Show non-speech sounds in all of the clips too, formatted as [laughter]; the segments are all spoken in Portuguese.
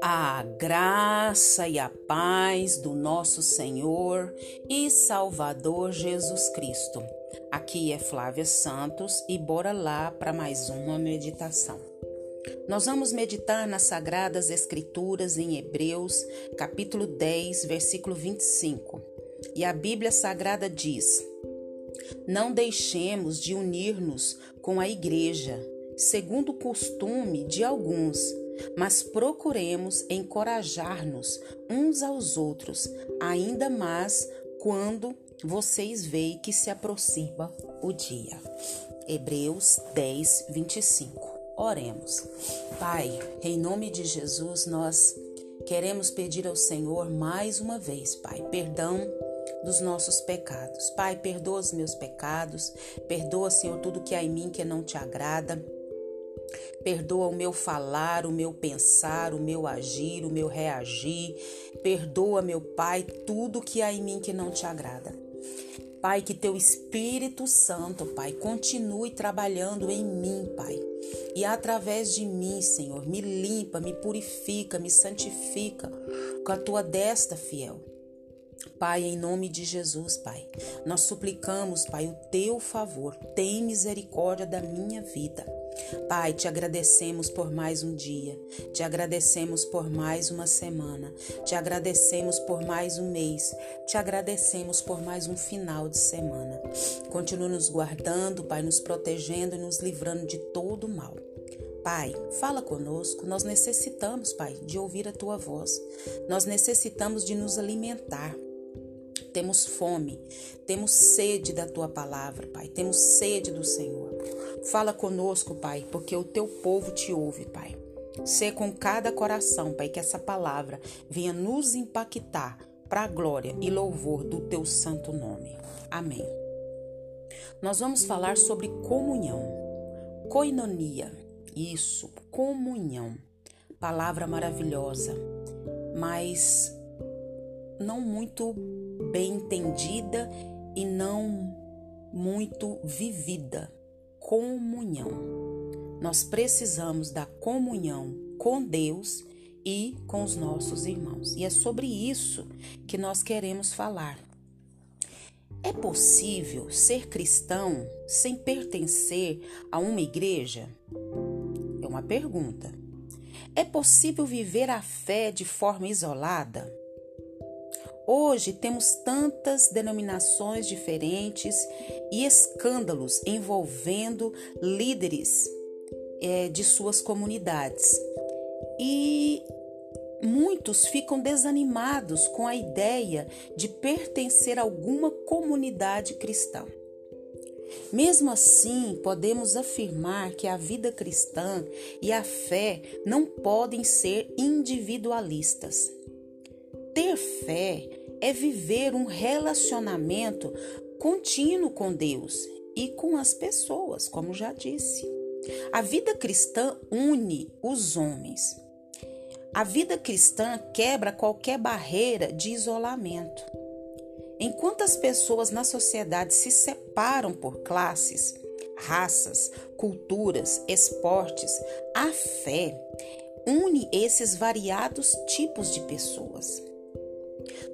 A graça e a paz do nosso Senhor e Salvador Jesus Cristo. Aqui é Flávia Santos e bora lá para mais uma meditação. Nós vamos meditar nas Sagradas Escrituras em Hebreus, capítulo 10, versículo 25. E a Bíblia Sagrada diz: Não deixemos de unir-nos com a igreja, segundo o costume de alguns mas procuremos encorajar-nos uns aos outros, ainda mais quando vocês veem que se aproxima o dia. Hebreus 10, 25. Oremos. Pai, em nome de Jesus, nós queremos pedir ao Senhor mais uma vez, Pai, perdão dos nossos pecados. Pai, perdoa os meus pecados, perdoa, Senhor, tudo que há em mim que não te agrada. Perdoa o meu falar, o meu pensar, o meu agir, o meu reagir. Perdoa, meu Pai, tudo que há em mim que não te agrada. Pai, que teu Espírito Santo, Pai, continue trabalhando em mim, Pai. E através de mim, Senhor, me limpa, me purifica, me santifica com a tua desta fiel. Pai, em nome de Jesus, Pai, nós suplicamos, Pai, o teu favor. Tem misericórdia da minha vida. Pai, te agradecemos por mais um dia, te agradecemos por mais uma semana, te agradecemos por mais um mês, te agradecemos por mais um final de semana. Continua nos guardando, Pai, nos protegendo e nos livrando de todo mal. Pai, fala conosco. Nós necessitamos, Pai, de ouvir a tua voz. Nós necessitamos de nos alimentar. Temos fome, temos sede da tua palavra, Pai. Temos sede do Senhor. Fala conosco, Pai, porque o teu povo te ouve, Pai. Sê com cada coração, Pai, que essa palavra venha nos impactar para a glória e louvor do teu santo nome. Amém. Nós vamos falar sobre comunhão, coinonia. Isso, comunhão. Palavra maravilhosa, mas não muito bem entendida e não muito vivida comunhão. Nós precisamos da comunhão com Deus e com os nossos irmãos. E é sobre isso que nós queremos falar. É possível ser cristão sem pertencer a uma igreja? É uma pergunta. É possível viver a fé de forma isolada? Hoje temos tantas denominações diferentes e escândalos envolvendo líderes é, de suas comunidades. E muitos ficam desanimados com a ideia de pertencer a alguma comunidade cristã. Mesmo assim, podemos afirmar que a vida cristã e a fé não podem ser individualistas. Ter fé é viver um relacionamento contínuo com Deus e com as pessoas, como já disse. A vida cristã une os homens. A vida cristã quebra qualquer barreira de isolamento. Enquanto as pessoas na sociedade se separam por classes, raças, culturas, esportes, a fé une esses variados tipos de pessoas.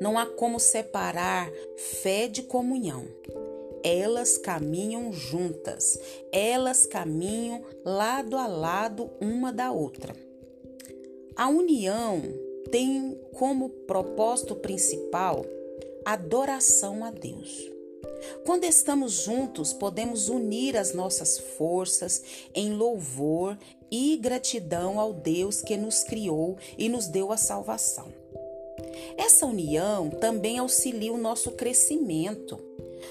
Não há como separar fé de comunhão. Elas caminham juntas, elas caminham lado a lado uma da outra. A união tem como propósito principal adoração a Deus. Quando estamos juntos, podemos unir as nossas forças em louvor e gratidão ao Deus que nos criou e nos deu a salvação. Essa união também auxilia o nosso crescimento.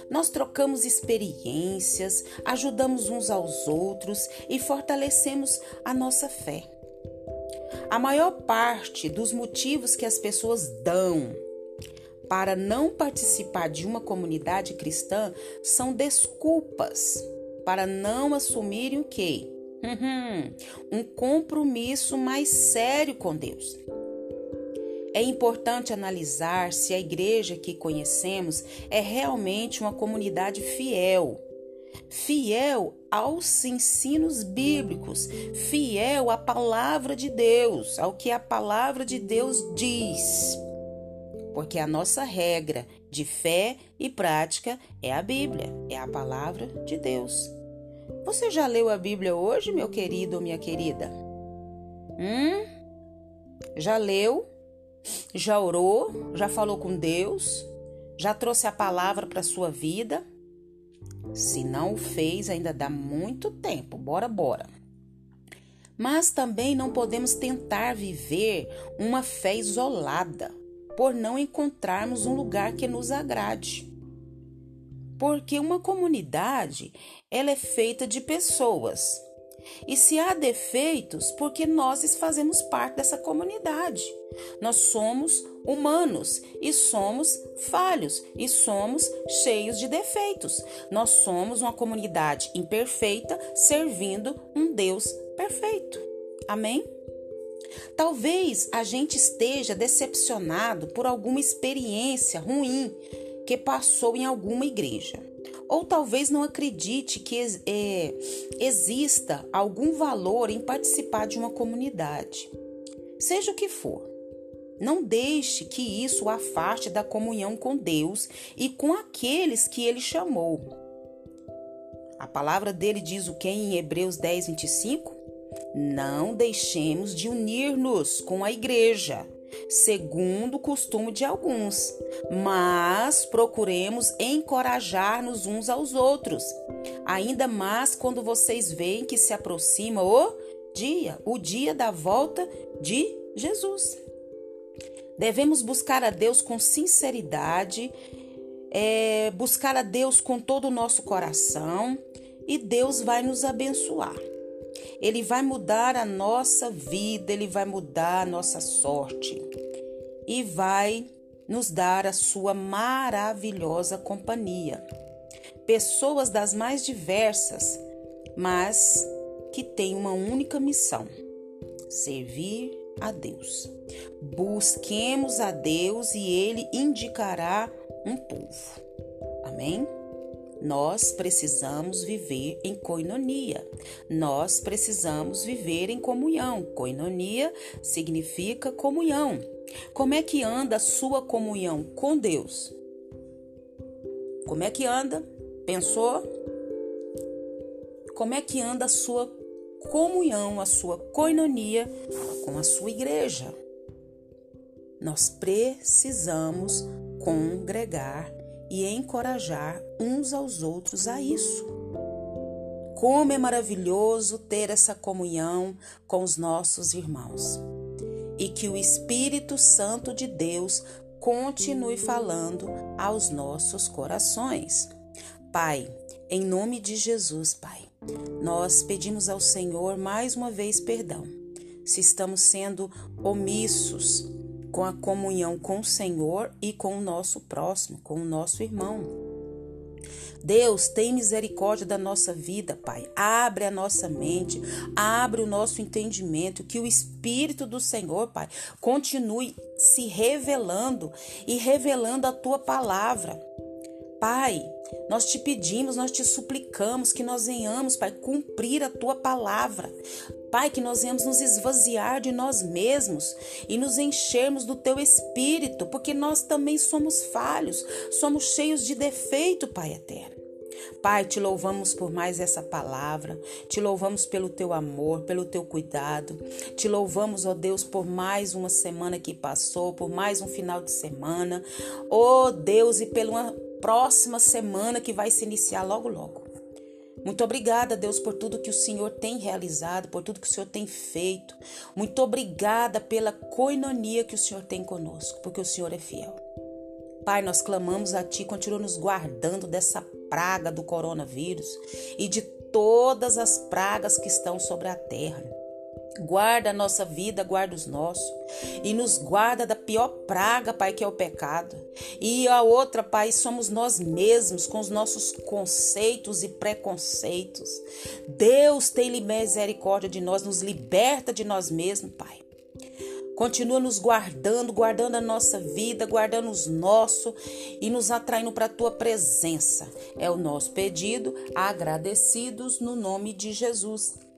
Nós trocamos experiências, ajudamos uns aos outros e fortalecemos a nossa fé. A maior parte dos motivos que as pessoas dão para não participar de uma comunidade cristã são desculpas para não assumirem o quê? [laughs] um compromisso mais sério com Deus. É importante analisar se a igreja que conhecemos é realmente uma comunidade fiel, fiel aos ensinos bíblicos, fiel à palavra de Deus, ao que a palavra de Deus diz. Porque a nossa regra de fé e prática é a Bíblia, é a palavra de Deus. Você já leu a Bíblia hoje, meu querido ou minha querida? Hum? Já leu? Já orou? Já falou com Deus? Já trouxe a palavra para sua vida? Se não o fez, ainda dá muito tempo. Bora, bora. Mas também não podemos tentar viver uma fé isolada, por não encontrarmos um lugar que nos agrade. Porque uma comunidade, ela é feita de pessoas. E se há defeitos, porque nós fazemos parte dessa comunidade. Nós somos humanos e somos falhos e somos cheios de defeitos. Nós somos uma comunidade imperfeita servindo um Deus perfeito. Amém? Talvez a gente esteja decepcionado por alguma experiência ruim que passou em alguma igreja. Ou talvez não acredite que é, exista algum valor em participar de uma comunidade. Seja o que for, não deixe que isso o afaste da comunhão com Deus e com aqueles que ele chamou. A palavra dele diz o que em Hebreus 10, 25? Não deixemos de unir-nos com a igreja, segundo o costume de alguns, mas procuremos encorajar-nos uns aos outros, ainda mais quando vocês veem que se aproxima o dia, o dia da volta de Jesus. Devemos buscar a Deus com sinceridade, é, buscar a Deus com todo o nosso coração e Deus vai nos abençoar. Ele vai mudar a nossa vida, ele vai mudar a nossa sorte e vai nos dar a sua maravilhosa companhia. Pessoas das mais diversas, mas que têm uma única missão: servir a Deus. Busquemos a Deus e Ele indicará um povo. Amém? Nós precisamos viver em coinonia. Nós precisamos viver em comunhão. Coinonia significa comunhão. Como é que anda a sua comunhão com Deus? Como é que anda? Pensou? Como é que anda a sua comunhão, a sua coinonia com a sua igreja. Nós precisamos congregar e encorajar uns aos outros a isso. Como é maravilhoso ter essa comunhão com os nossos irmãos. E que o Espírito Santo de Deus continue falando aos nossos corações. Pai, em nome de Jesus, Pai, nós pedimos ao Senhor mais uma vez perdão. Se estamos sendo omissos com a comunhão com o Senhor e com o nosso próximo, com o nosso irmão. Deus, tem misericórdia da nossa vida, Pai. Abre a nossa mente, abre o nosso entendimento, que o Espírito do Senhor, Pai, continue se revelando e revelando a tua palavra. Pai, nós te pedimos, nós te suplicamos que nós venhamos, Pai, cumprir a tua palavra. Pai, que nós venhamos nos esvaziar de nós mesmos e nos enchermos do teu espírito, porque nós também somos falhos, somos cheios de defeito, Pai eterno. Pai, te louvamos por mais essa palavra, te louvamos pelo teu amor, pelo teu cuidado, te louvamos, ó Deus, por mais uma semana que passou, por mais um final de semana, ó Deus, e pela próxima semana que vai se iniciar logo, logo. Muito obrigada, Deus, por tudo que o Senhor tem realizado, por tudo que o Senhor tem feito. Muito obrigada pela coinonia que o Senhor tem conosco, porque o Senhor é fiel. Pai, nós clamamos a Ti, continua nos guardando dessa praga do coronavírus e de todas as pragas que estão sobre a terra. Guarda a nossa vida, guarda os nossos. E nos guarda da pior praga, Pai, que é o pecado. E a outra, Pai, somos nós mesmos, com os nossos conceitos e preconceitos. Deus tem misericórdia de nós, nos liberta de nós mesmos, Pai. Continua nos guardando, guardando a nossa vida, guardando os nossos e nos atraindo para a tua presença. É o nosso pedido, agradecidos no nome de Jesus.